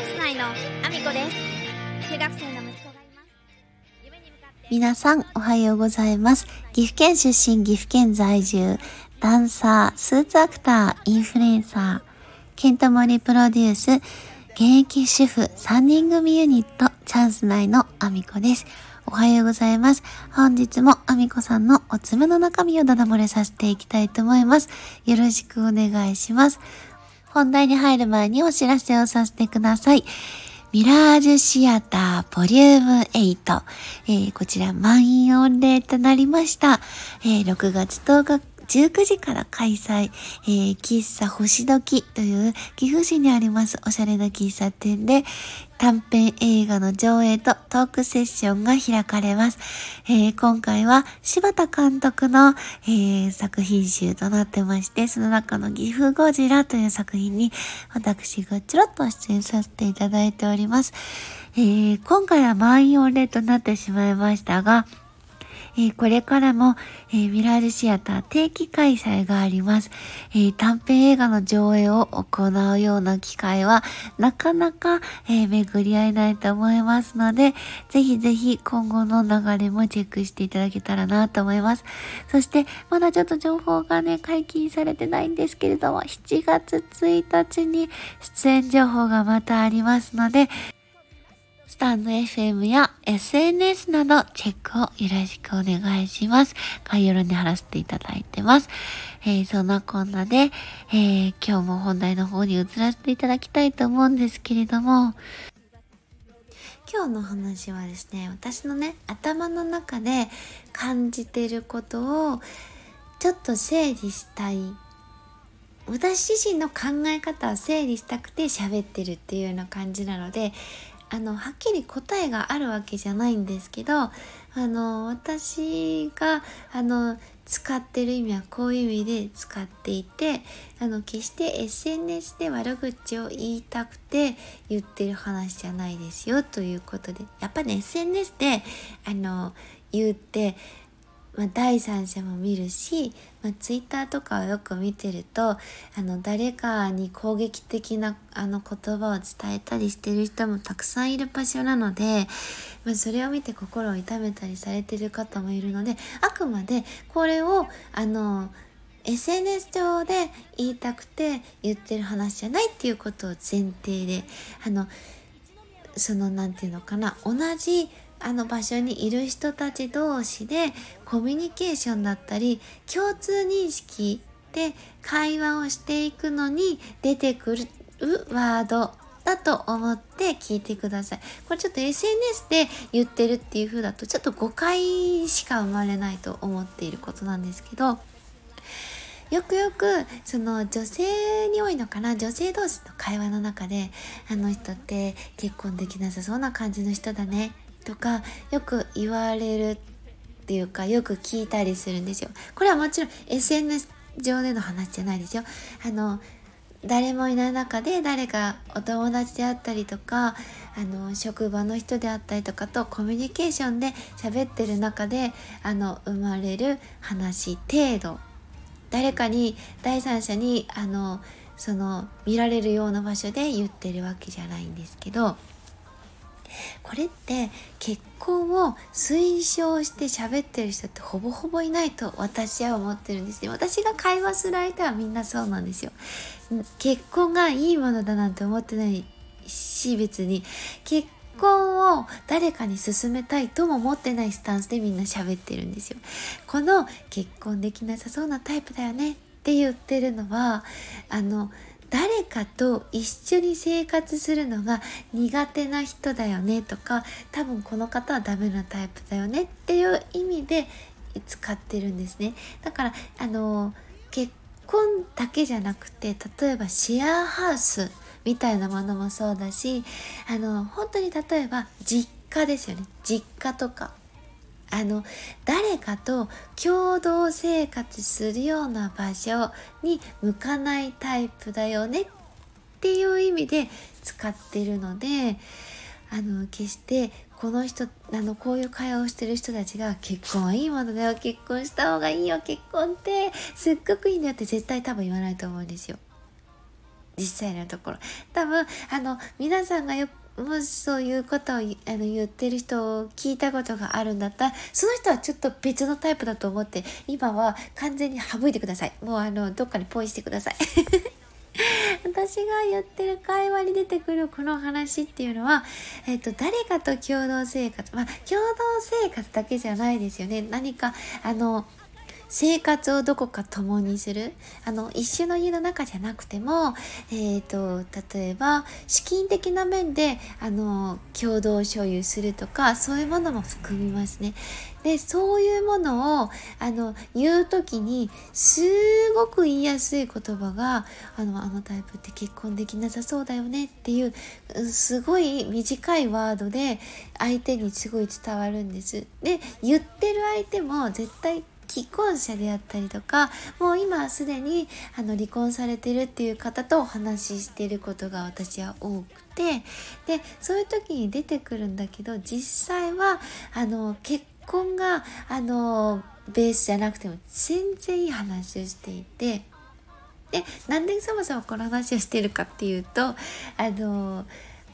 ンス内のアミコです中学生の息子がいます皆さん、おはようございます。岐阜県出身、岐阜県在住、ダンサー、スーツアクター、インフルエンサー、ケントモリプロデュース、現役主婦3人組ユニット、チャンス内のアミコです。おはようございます。本日もアミコさんのおつめの中身をダダ漏れさせていきたいと思います。よろしくお願いします。本題に入る前にお知らせをさせてください。ミラージュシアターボリューム8。えーこちら満員御礼となりました。えー6月10日19時から開催、えー喫茶星時という岐阜市にありますおしゃれな喫茶店で短編映画の上映とトークセッションが開かれます。えー今回は柴田監督の、えー作品集となってまして、その中の岐阜ゴジラという作品に私がちょろっと出演させていただいております。えー今回は満員御礼となってしまいましたが、えーこれからも、えーミラージュシアター定期開催があります、えー短編映画の上映を行うような機会はなかなか、え巡り合えないと思いますので、ぜひぜひ今後の流れもチェックしていただけたらなと思います。そして、まだちょっと情報がね、解禁されてないんですけれども、7月1日に出演情報がまたありますので、スタンド FM や SNS などチェックをよろしくお願いします。概要欄に貼らせていただいてます。えーそんなこんなで、えー今日も本題の方に移らせていただきたいと思うんですけれども、今日の話はですね、私のね、頭の中で感じてることをちょっと整理したい私自身の考え方を整理したくて喋ってるっていうような感じなのであのはっきり答えがあるわけじゃないんですけどあの私があの使ってる意味はこういう意味で使っていてあの決して SNS で悪口を言いたくて言ってる話じゃないですよということでやっぱね SNS であの言ってまあ、第三者も見るし、まあ、ツイッターとかをよく見てるとあの誰かに攻撃的なあの言葉を伝えたりしてる人もたくさんいる場所なので、まあ、それを見て心を痛めたりされてる方もいるのであくまでこれをあの SNS 上で言いたくて言ってる話じゃないっていうことを前提であのその何て言うのかな同じあの場所にいる人たち同士でコミュニケーションだったり共通認識で会話をしていくのに出てくるワードだと思って聞いてください。これちょっと SNS で言ってるっていう風だとちょっと誤解しか生まれないと思っていることなんですけどよくよくその女性に多いのかな女性同士の会話の中であの人って結婚できなさそうな感じの人だねとかよく言われるっていうかよく聞いたりするんですよ。これはもちろん SNS 上での話じゃないですよ。あの誰もいない中で誰かお友達であったりとかあの職場の人であったりとかとコミュニケーションで喋ってる中であの生まれる話程度誰かに第三者にあのその見られるような場所で言ってるわけじゃないんですけどこれって結婚を推奨して喋ってる人ってほぼほぼいないと私は思ってるんですね私が会話する相手はみんなそうなんですよ。結婚がいいものだなんて思ってないし別に結婚を誰かに勧めたいとも思ってないスタンスでみんな喋ってるんですよ。この結婚できなさそうなタイプだよねって言ってるのはあの誰かと一緒に生活するのが苦手な人だよねとか多分この方はダメなタイプだよねっていう意味で使ってるんですね。だからあの結婚だけじゃなくて例えばシェアハウスみたいなものもそうだしあの本当に例えば実家ですよね。実家とか。あの誰かと共同生活するような場所に向かないタイプだよねっていう意味で使ってるのであの決してこの人あのこういう会話をしてる人たちが結婚はいいものだよ結婚した方がいいよ結婚ってすっごくいいんだよって絶対多分言わないと思うんですよ。実際のところ。多分、あの、皆さんがよもしそういうことをあの言ってる人を聞いたことがあるんだったら、その人はちょっと別のタイプだと思って、今は完全に省いてください。もうあの、どっかにポイしてください。私が言ってる会話に出てくるこの話っていうのは、えっ、と、誰かと共同生活。まあ、共同生活だけじゃないですよね。何か、あの、生活をどこか共にするあの一緒の家の中じゃなくても、えーと、例えば資金的な面であの共同所有するとかそういうものも含みますね。でそういうものをあの言う時にすごく言いやすい言葉があのあのタイプって結婚できなさそうだよねっていうすごい短いワードで相手にすごい伝わるんです。で言ってる相手も絶対既婚者であったりとかもう今すでにあの離婚されてるっていう方とお話ししてることが私は多くてでそういう時に出てくるんだけど実際はあの結婚があのベースじゃなくても全然いい話をしていてでなんでそもそもこの話をしてるかっていうとあの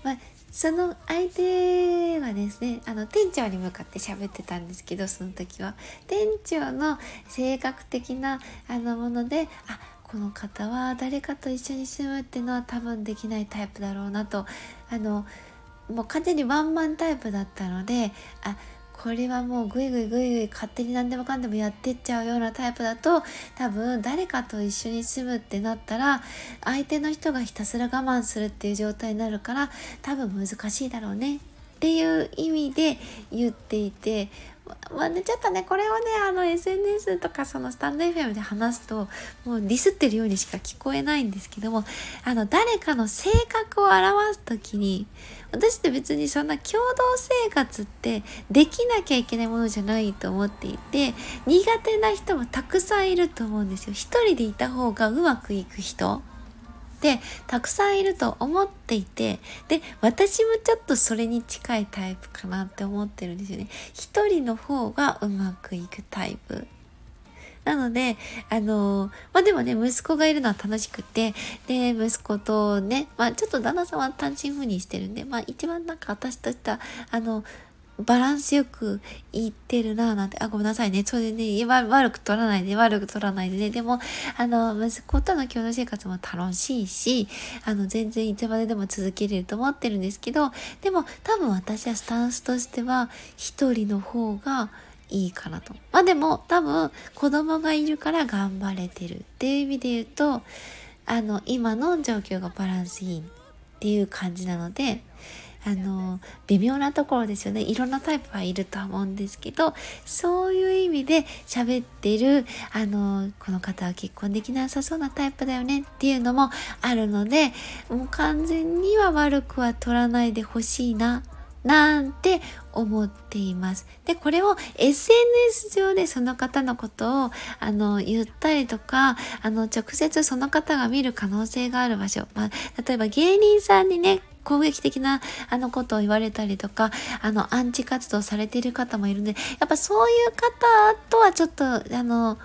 まあその相手はですねあの店長に向かって喋ってたんですけどその時は。店長の性格的なあのものであこの方は誰かと一緒に住むっていうのは多分できないタイプだろうなと。あのもう完全にワンマンタイプだったのであこれはもうぐいぐいぐいぐい勝手に何でもかんでもやってっちゃうようなタイプだと多分誰かと一緒に住むってなったら相手の人がひたすら我慢するっていう状態になるから多分難しいだろうね。っていう意味で言っていてまあね、ちょっとね、これをね、あの SNS とかそのスタンド FM で話すと、もうディスってるようにしか聞こえないんですけども、あの、誰かの性格を表すときに、私って別にそんな共同生活ってできなきゃいけないものじゃないと思っていて、苦手な人もたくさんいると思うんですよ。一人でいた方がうまくいく人。ってたくさんいると思っていてで私もちょっとそれに近いタイプかなって思ってるんですよね。一人の方がうまくいくタイプ。なので、あのー、まあ、でもね、息子がいるのは楽しくて、で、息子とね、まあ、ちょっと旦那さんは単身赴任してるんで、まあ、一番なんか私としたあの、バランスよく言ってるなぁなんて、あ、ごめんなさいね。それでね、悪く取らないで、悪く取らないでね。でも、あの、息子との共同生活も楽しいし、あの、全然いつまででも続けれると思ってるんですけど、でも、多分私はスタンスとしては、一人の方がいいかなと。まあでも、多分、子供がいるから頑張れてるっていう意味で言うと、あの、今の状況がバランスいいっていう感じなので、あの微妙なところですよね。いろんなタイプはいるとは思うんですけどそういう意味で喋ってるあのこの方は結婚できなさそうなタイプだよねっていうのもあるのでもう完全には悪くは取らないでほしいななんて思っています。で、これを SNS 上でその方のことをあの言ったりとか、あの直接その方が見る可能性がある場所、まあ、例えば芸人さんにね、攻撃的なあのことを言われたりとか、あの、アンチ活動されている方もいるんで、やっぱそういう方とはちょっと、あの、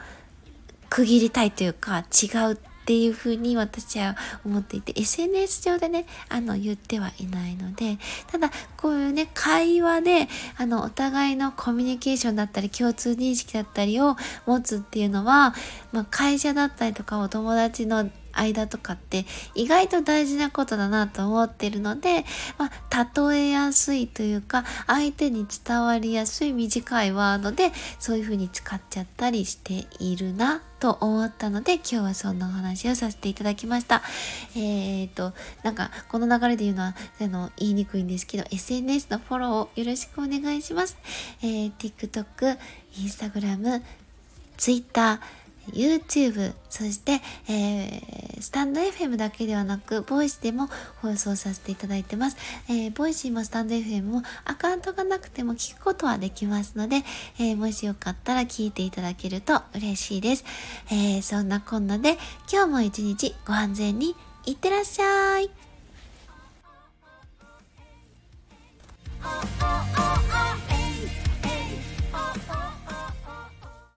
区切りたいというか、違うっていうふうに私は思っていて、SNS 上でね、あの、言ってはいないので、ただ、こういうね、会話で、あの、お互いのコミュニケーションだったり、共通認識だったりを持つっていうのは、まあ、会社だったりとか、お友達の間とかって意外と大事なことだなと思ってるので、まあ、例えやすいというか相手に伝わりやすい短いワードでそういう風に使っちゃったりしているなと思ったので今日はそんなお話をさせていただきました。えっ、となんかこの流れで言うのはあの言いにくいんですけど SNS のフォローをよろしくお願いします。えー、TikTok、Instagram、Twitter、YouTube、そして、えー、スタンド FM だけではなく、 Voicy でも放送させていただいてます。えー、 Voicy もスタンド FM もアカウントがなくても聞くことはできますので、えー、もしよかったら聞いていただけると嬉しいです。えー、そんなこんなで、今日も一日ご安全にいってらっしゃい。